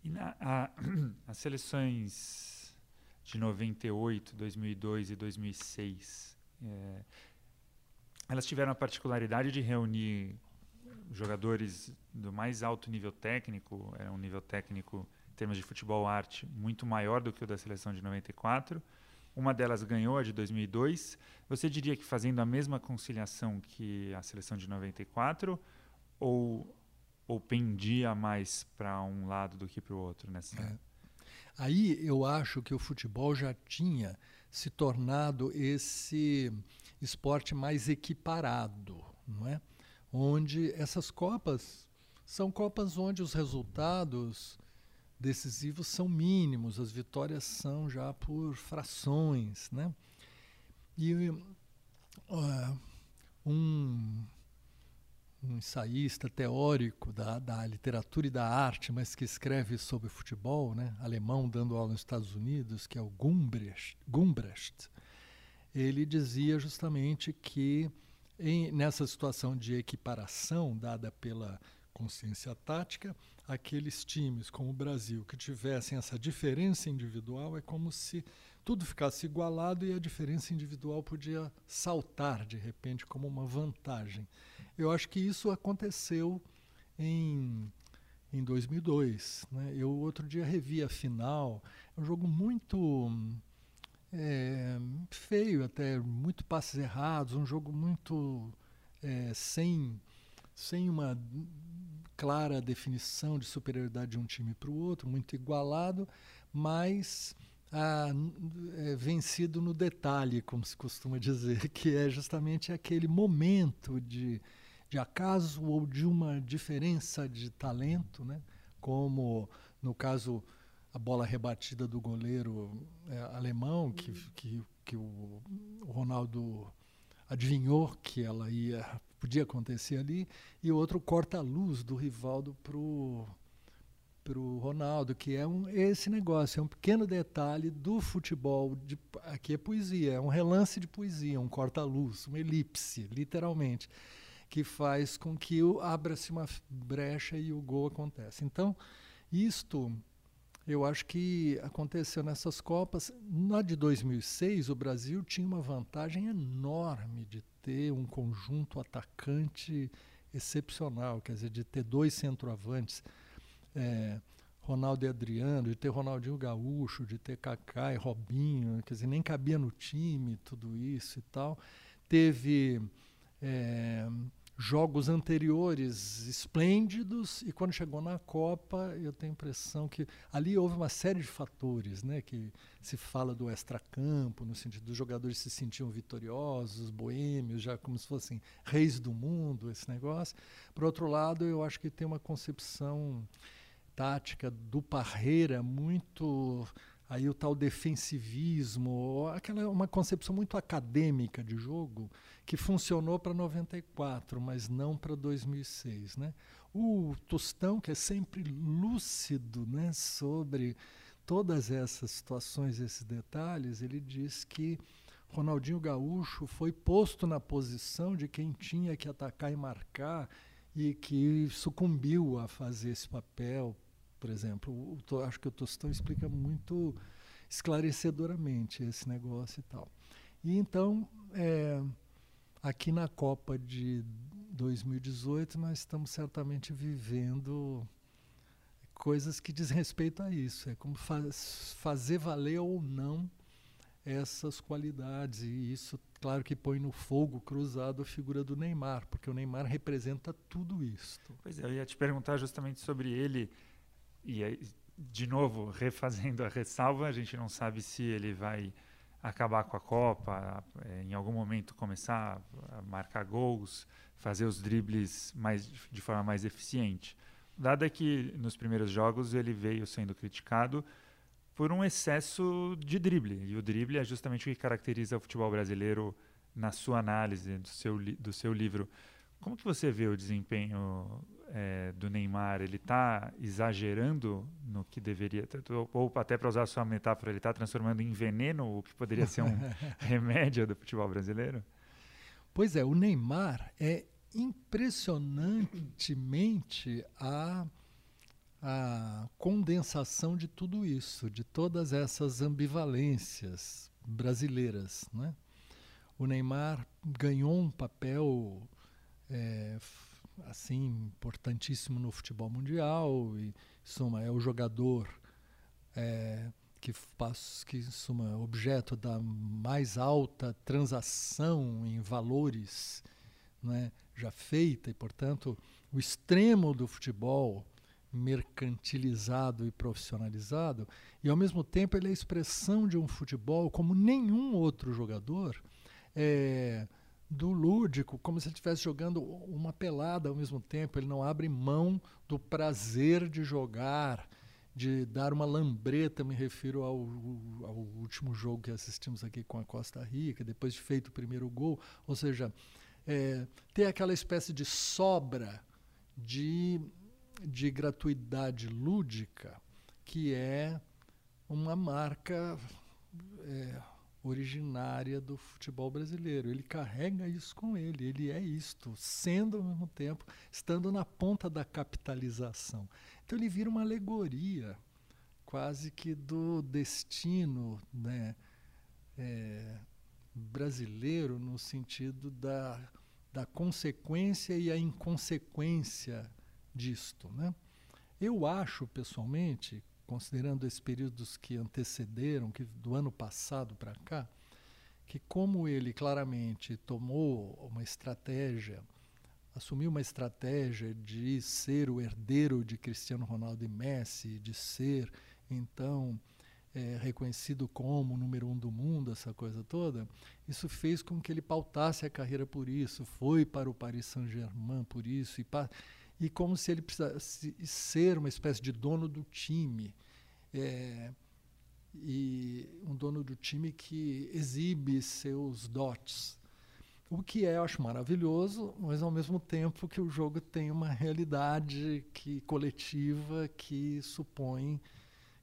E na, a, as seleções de 98, 2002 e 2006, é, elas tiveram a particularidade de reunir jogadores do mais alto nível técnico, era um nível técnico em termos de futebol arte muito maior do que o da seleção de 94, uma delas ganhou a de 2002. Você diria que fazendo a mesma conciliação que a seleção de 94 ou ou pendia mais para um lado do que para o outro nessa? É. Aí eu acho que o futebol já tinha se tornado esse esporte mais equiparado, não é? Onde essas copas são copas onde os resultados decisivos são mínimos, as vitórias são já por frações. Né? E uh, um, um ensaísta teórico da, da literatura e da arte, mas que escreve sobre futebol, né? alemão, dando aula nos Estados Unidos, que é o Gumbrecht, Gumbrecht ele dizia justamente que em, nessa situação de equiparação dada pela consciência tática, aqueles times como o Brasil que tivessem essa diferença individual é como se tudo ficasse igualado e a diferença individual podia saltar de repente como uma vantagem. Eu acho que isso aconteceu em em 2002. Né? Eu outro dia revi a final, é um jogo muito é, feio até, muito passes errados, um jogo muito é, sem sem uma clara definição de superioridade de um time para o outro, muito igualado, mas ah, é, vencido no detalhe, como se costuma dizer, que é justamente aquele momento de, de acaso ou de uma diferença de talento, né? como no caso a bola rebatida do goleiro é, alemão, que, que, que o, o Ronaldo adivinhou que ela ia podia acontecer ali, e o outro corta a luz do Rivaldo pro para o Ronaldo, que é um, esse negócio, é um pequeno detalhe do futebol. De, aqui é poesia, é um relance de poesia, um corta-luz, uma elipse, literalmente, que faz com que abra-se uma brecha e o gol acontece. Então, isto eu acho que aconteceu nessas Copas. Na de 2006, o Brasil tinha uma vantagem enorme de ter um conjunto atacante excepcional, quer dizer, de ter dois centroavantes é, Ronaldo e Adriano, de ter Ronaldinho Gaúcho, de ter Kaká e Robinho, quer dizer, nem cabia no time tudo isso e tal. Teve é, jogos anteriores esplêndidos e quando chegou na Copa eu tenho a impressão que ali houve uma série de fatores, né, que se fala do extracampo no sentido dos jogadores se sentiam vitoriosos, boêmios, já como se fossem reis do mundo, esse negócio. Por outro lado, eu acho que tem uma concepção tática do Parreira muito aí o tal defensivismo, aquela uma concepção muito acadêmica de jogo que funcionou para 94, mas não para 2006, né? O Tostão que é sempre lúcido, né, sobre todas essas situações, esses detalhes, ele diz que Ronaldinho Gaúcho foi posto na posição de quem tinha que atacar e marcar e que sucumbiu a fazer esse papel por exemplo. O, acho que o Tostão explica muito esclarecedoramente esse negócio e tal. E então, é, aqui na Copa de 2018, nós estamos certamente vivendo coisas que diz respeito a isso. É como faz, fazer valer ou não essas qualidades. E isso, claro, que põe no fogo cruzado a figura do Neymar, porque o Neymar representa tudo isso. Pois é, eu ia te perguntar justamente sobre ele e aí, de novo, refazendo a ressalva, a gente não sabe se ele vai acabar com a Copa, é, em algum momento começar a marcar gols, fazer os dribles mais, de forma mais eficiente. Dado é que nos primeiros jogos ele veio sendo criticado por um excesso de drible, e o drible é justamente o que caracteriza o futebol brasileiro na sua análise do seu, do seu livro. Como que você vê o desempenho é, do Neymar, ele está exagerando no que deveria, ou até para usar a sua metáfora, ele está transformando em veneno o que poderia ser um remédio do futebol brasileiro? Pois é, o Neymar é impressionantemente a, a condensação de tudo isso, de todas essas ambivalências brasileiras. Né? O Neymar ganhou um papel é, assim importantíssimo no futebol mundial e suma é o jogador é, que faz que suma objeto da mais alta transação em valores né, já feita e portanto o extremo do futebol mercantilizado e profissionalizado e ao mesmo tempo ele é a expressão de um futebol como nenhum outro jogador é, do lúdico, como se ele estivesse jogando uma pelada ao mesmo tempo. Ele não abre mão do prazer de jogar, de dar uma lambreta. Me refiro ao, ao último jogo que assistimos aqui com a Costa Rica, depois de feito o primeiro gol. Ou seja, é, ter aquela espécie de sobra de, de gratuidade lúdica que é uma marca. É, originária do futebol brasileiro. Ele carrega isso com ele, ele é isto, sendo ao mesmo tempo, estando na ponta da capitalização. Então ele vira uma alegoria quase que do destino né, é, brasileiro no sentido da, da consequência e a inconsequência disto. Né? Eu acho, pessoalmente, considerando esses períodos que antecederam, que do ano passado para cá, que como ele claramente tomou uma estratégia, assumiu uma estratégia de ser o herdeiro de Cristiano Ronaldo e Messi, de ser então é, reconhecido como o número um do mundo, essa coisa toda, isso fez com que ele pautasse a carreira por isso, foi para o Paris Saint-Germain por isso, e e como se ele precisasse ser uma espécie de dono do time. É, e um dono do time que exibe seus dotes. O que é, eu acho maravilhoso, mas ao mesmo tempo que o jogo tem uma realidade que coletiva que supõe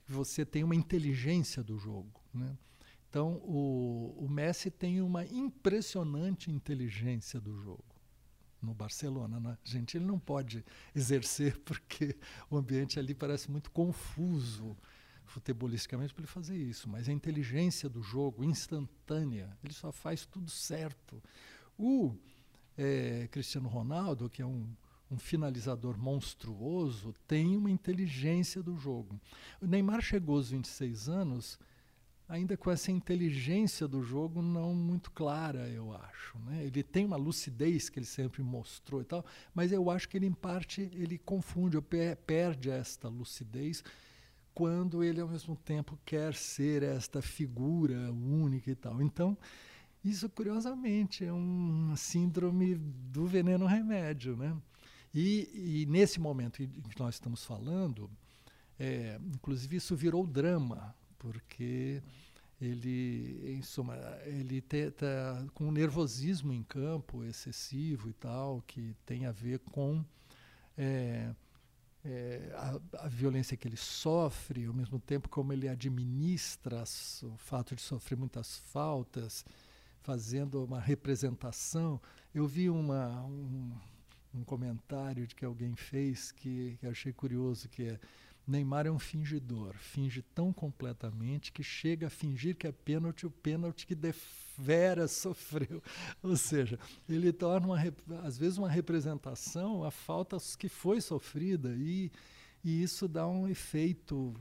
que você tem uma inteligência do jogo. Né? Então, o, o Messi tem uma impressionante inteligência do jogo no Barcelona. Na Argentina ele não pode exercer porque o ambiente ali parece muito confuso futebolisticamente para ele fazer isso, mas a inteligência do jogo instantânea, ele só faz tudo certo. O é, Cristiano Ronaldo, que é um, um finalizador monstruoso, tem uma inteligência do jogo. O Neymar chegou aos 26 anos ainda com essa inteligência do jogo não muito clara, eu acho. Né? Ele tem uma lucidez que ele sempre mostrou e tal, mas eu acho que ele, em parte, ele confunde, ou perde esta lucidez quando ele, ao mesmo tempo, quer ser esta figura única e tal. Então, isso, curiosamente, é uma síndrome do veneno-remédio. Né? E, e, nesse momento em que nós estamos falando, é, inclusive isso virou drama, porque ele, em suma, ele está com um nervosismo em campo excessivo e tal, que tem a ver com é, é, a, a, violência que ele sofre, ao mesmo tempo como ele administra as, o fato de sofrer muitas faltas, fazendo uma representação. Eu vi uma, um, um comentário de que alguém fez que, que achei curioso, que é Neymar é um fingidor, finge tão completamente que chega a fingir que é pênalti o pênalti que devera sofreu. Ou seja, ele torna uma, às vezes uma representação a falta que foi sofrida e, e isso dá um efeito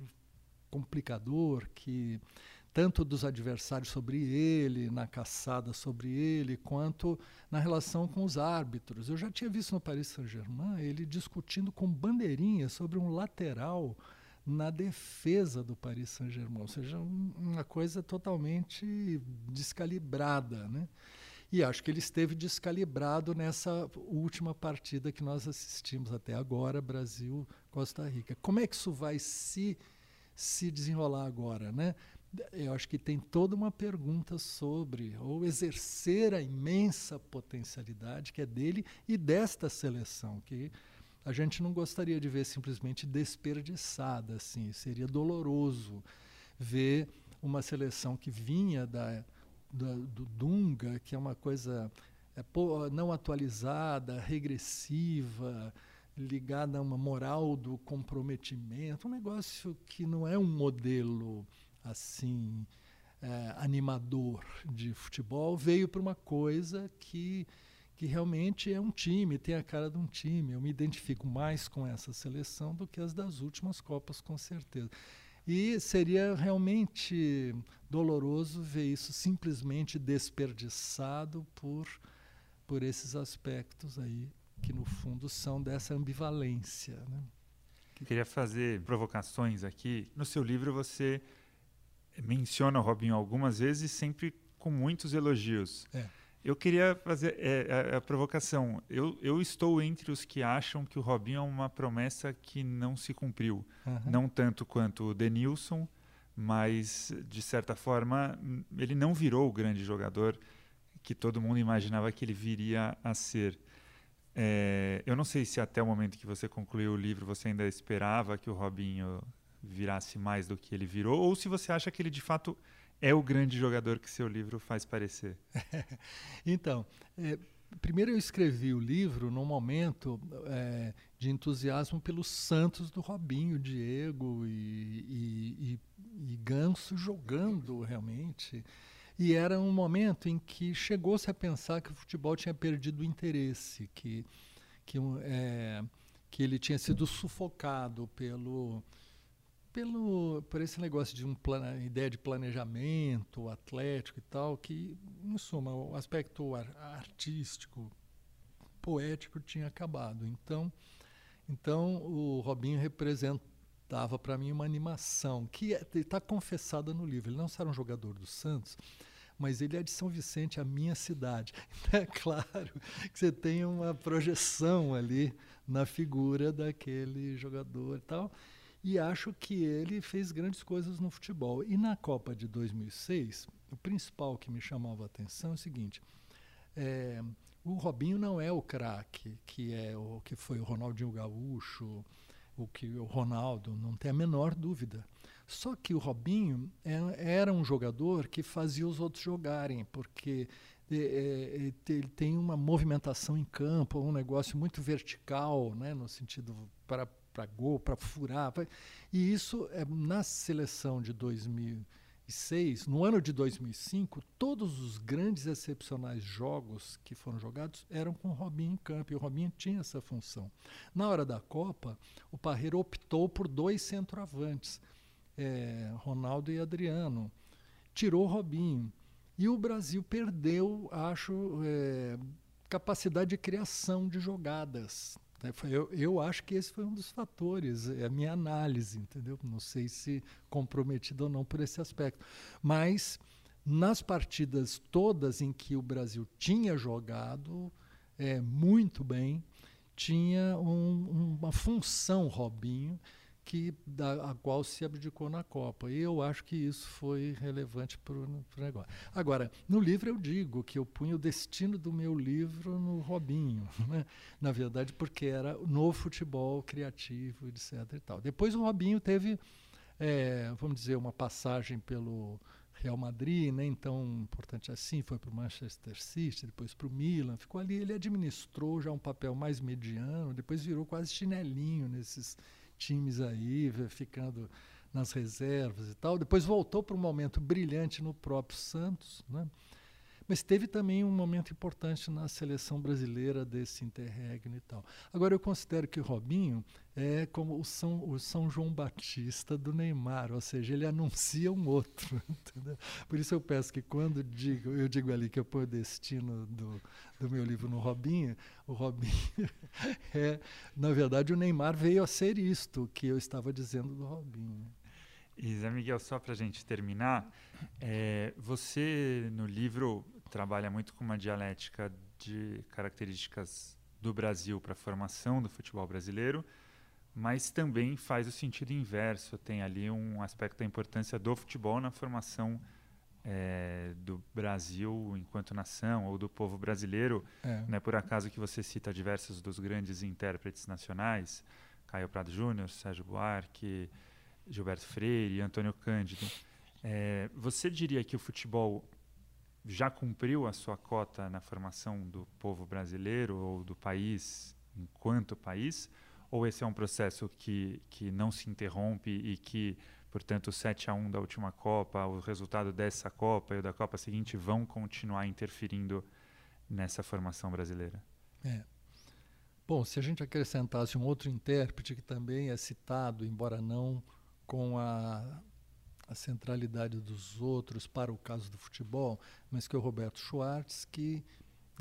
complicador que tanto dos adversários sobre ele, na caçada sobre ele, quanto na relação com os árbitros. Eu já tinha visto no Paris Saint-Germain ele discutindo com bandeirinha sobre um lateral na defesa do Paris Saint-Germain, ou seja, um, uma coisa totalmente descalibrada, né? E acho que ele esteve descalibrado nessa última partida que nós assistimos até agora, Brasil-Costa Rica. Como é que isso vai se se desenrolar agora, né? Eu acho que tem toda uma pergunta sobre ou exercer a imensa potencialidade que é dele e desta seleção, que a gente não gostaria de ver simplesmente desperdiçada, assim, seria doloroso ver uma seleção que vinha da, da do Dunga, que é uma coisa é, não atualizada, regressiva, ligada a uma moral do comprometimento, um negócio que não é um modelo assim é, animador de futebol veio para uma coisa que que realmente é um time, tem a cara de um time. Eu me identifico mais com essa seleção do que as das últimas Copas, com certeza. E seria realmente doloroso ver isso simplesmente desperdiçado por, por esses aspectos aí, que no fundo são dessa ambivalência. Né? Queria fazer provocações aqui. No seu livro você menciona o Robinho algumas vezes, sempre com muitos elogios. É. Eu queria fazer é, a, a, provocação. Eu, eu estou entre os que acham que o Robinho é uma promessa que não se cumpriu. Uhum. Não tanto quanto o Denilson, mas, de certa forma, ele não virou o grande jogador que todo mundo imaginava que ele viria a ser. É, eu não sei se até o momento que você concluiu o livro você ainda esperava que o Robinho virasse mais do que ele virou, ou se você acha que ele de fato é o grande jogador que seu livro faz parecer. então, é, primeiro eu escrevi o livro num momento é, de entusiasmo pelos Santos do Robinho, Diego e, e, e, e Ganso jogando realmente. E era um momento em que chegou-se a pensar que o futebol tinha perdido o interesse, que, que, é, que ele tinha sido sufocado pelo pelo por esse negócio de uma ideia de planejamento atlético e tal, que, em suma, o aspecto ar, artístico, poético tinha acabado. Então, então o Robinho representava para mim uma animação que está é, confessada no livro. Ele não era um jogador do Santos, mas ele é de São Vicente, a minha cidade. Então, é claro que você tem uma projeção ali na figura daquele jogador e tal. E acho que ele fez grandes coisas no futebol. E na Copa de 2006, o principal que me chamava a atenção é o seguinte: É, o Robinho não é o craque que é o que foi o Ronaldinho Gaúcho, o que o Ronaldo, não tem a menor dúvida. Só que o Robinho é, era um jogador que fazia os outros jogarem, porque é, é, ele tem uma movimentação em campo, um negócio muito vertical, né, no sentido para para gol, para furar. Pra... E isso, é, na seleção de 2006, no ano de 2005, todos os grandes excepcionais jogos que foram jogados eram com o Robinho em campo, e o Robinho tinha essa função. Na hora da Copa, o Parreira optou por dois centroavantes, é, Ronaldo e Adriano. Tirou o Robinho. E o Brasil perdeu, acho, é, capacidade de criação de jogadas. Né? Eu, eu acho que esse foi um dos fatores, é a minha análise, entendeu? Não sei se comprometido ou não por esse aspecto. Mas nas partidas todas em que o Brasil tinha jogado é, muito bem, tinha um, uma função Robinho que da, a qual se abdicou na Copa. E eu acho que isso foi relevante para o negócio. Agora, no livro eu digo que eu punho o destino do meu livro no Robinho, né? na verdade, porque era no futebol criativo, etc. E tal. Depois o Robinho teve, é, vamos dizer, uma passagem pelo Real Madrid, nem né? tão importante assim, foi para o Manchester City, depois para o Milan, ficou ali, ele administrou já um papel mais mediano, depois virou quase chinelinho nesses times aí, ficando nas reservas e tal. Depois voltou para um momento brilhante no próprio Santos, né? Mas teve também um momento importante na seleção brasileira desse interregno e tal. Agora, eu considero que o Robinho é como o São, o São João Batista do Neymar, ou seja, ele anuncia um outro. Entendeu? Por isso eu peço que quando digo, eu digo ali que eu o destino do, do meu livro no Robinho, o Robinho é, na verdade, o Neymar veio a ser isto que eu estava dizendo do Robinho. E Zé Miguel, só para a gente terminar, é, você no livro trabalha muito com uma dialética de características do Brasil para a formação do futebol brasileiro, mas também faz o sentido inverso. Tem ali um aspecto da importância do futebol na formação é, do Brasil enquanto nação ou do povo brasileiro. É. Não é por acaso que você cita diversos dos grandes intérpretes nacionais, Caio Prado Júnior, Sérgio Buarque, Gilberto Freire, Antônio Cândido. É, você diria que o futebol já cumpriu a sua cota na formação do povo brasileiro ou do país enquanto país? Ou esse é um processo que, que não se interrompe e que, portanto, o 7 a 1 da última Copa, o resultado dessa Copa e da Copa seguinte vão continuar interferindo nessa formação brasileira? É. Bom, se a gente acrescentasse um outro intérprete que também é citado, embora não com a a centralidade dos outros para o caso do futebol, mas que é o Roberto Schwartz, que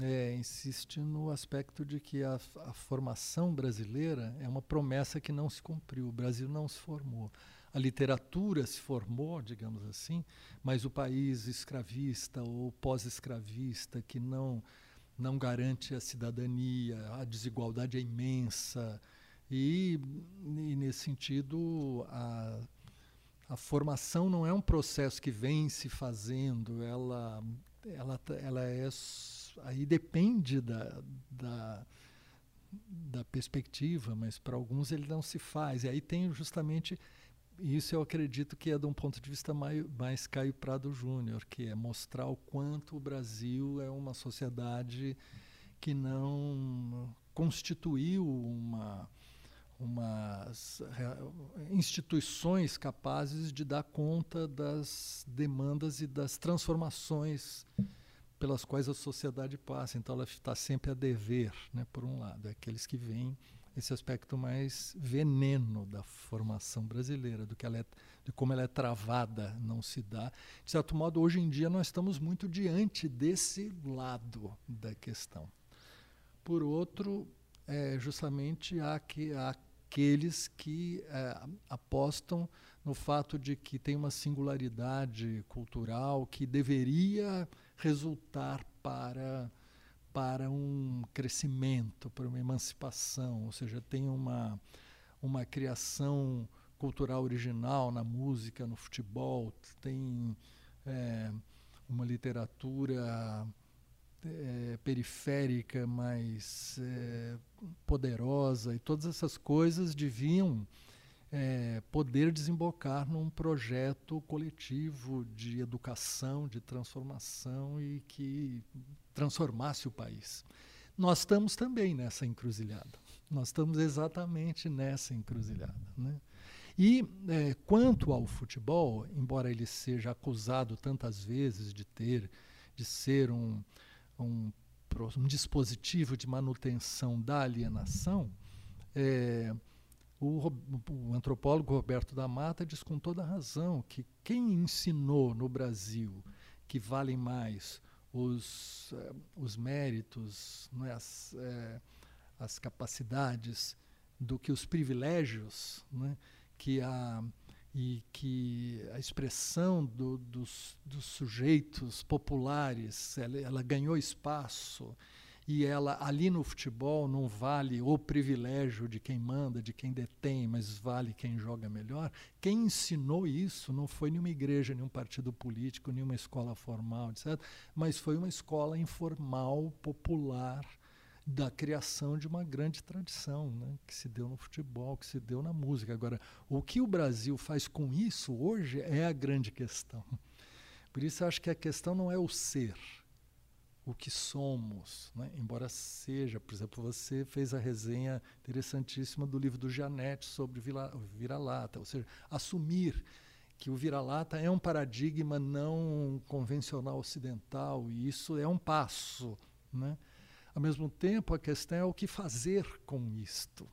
é, insiste no aspecto de que a, a, formação brasileira é uma promessa que não se cumpriu. O Brasil não se formou. A literatura se formou, digamos assim, mas o país escravista ou pós-escravista que não não garante a cidadania, a desigualdade é imensa e, e nesse sentido a a formação não é um processo que vem se fazendo, ela, ela, ela é. Aí depende da, da, da perspectiva, mas para alguns ele não se faz. E aí tem justamente. Isso eu acredito que é de um ponto de vista mais, mais Caio Prado Júnior, que é mostrar o quanto o Brasil é uma sociedade que não constituiu uma umas instituições capazes de dar conta das demandas e das transformações pelas quais a sociedade passa. Então, ela está sempre a dever, né, por um lado. É aqueles que veem esse aspecto mais veneno da formação brasileira, do que ela é, de como ela é travada, não se dá. De certo modo, hoje em dia, nós estamos muito diante desse lado da questão. Por outro, é justamente há, que, há aqueles que é, apostam no fato de que tem uma singularidade cultural que deveria resultar para para um crescimento, para uma emancipação, ou seja, tem uma uma criação cultural original na música, no futebol, tem é, uma literatura é, periférica, mais é, poderosa, e todas essas coisas deviam é, poder desembocar num projeto coletivo de educação, de transformação e que transformasse o país. Nós estamos também nessa encruzilhada. Nós estamos exatamente nessa encruzilhada. Né? E quanto ao futebol, embora ele seja acusado tantas vezes de ter, de ser um, um, um dispositivo de manutenção da alienação, é, o, o, antropólogo Roberto da Mata diz com toda razão que quem ensinou no Brasil que valem mais os, eh, os méritos, é, as, é, as capacidades do que os privilégios, né, que a, e que a expressão do, dos, dos, sujeitos populares ela, ela, ganhou espaço e ela ali no futebol não vale o privilégio de quem manda, de quem detém, mas vale quem joga melhor. Quem ensinou isso não foi nenhuma igreja, nenhum partido político, nenhuma escola formal, etc., mas foi uma escola informal, popular, da criação de uma grande tradição né, que se deu no futebol, que se deu na música. Agora, o que o Brasil faz com isso hoje é a grande questão. Por isso, acho que a questão não é o ser, o que somos, né? embora seja, por exemplo, você fez a resenha interessantíssima do livro do Janete sobre vira-lata, ou seja, assumir que o vira-lata é um paradigma não convencional ocidental e isso é um passo, né? Ao mesmo tempo, a questão é o que fazer com isto.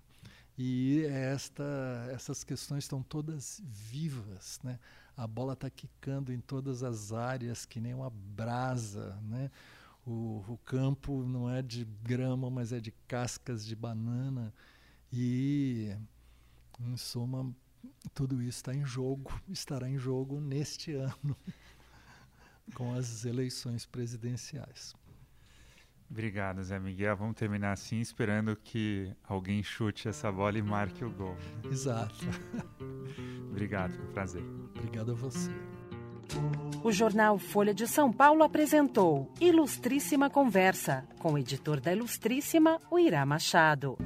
E esta, essas questões estão todas vivas, né? A bola está quicando em todas as áreas, que nem uma brasa, né? O, o campo não é de grama, mas é de cascas de banana. E, em suma, tudo isso está em jogo, estará em jogo neste ano, com as eleições presidenciais. Obrigado, Zé Miguel. Vamos terminar assim, esperando que alguém chute essa bola e marque o gol. Exato. Obrigado, foi um prazer. Obrigado a você. O jornal Folha de São Paulo apresentou Ilustríssima Conversa, com o editor da Ilustríssima, o Irá Machado.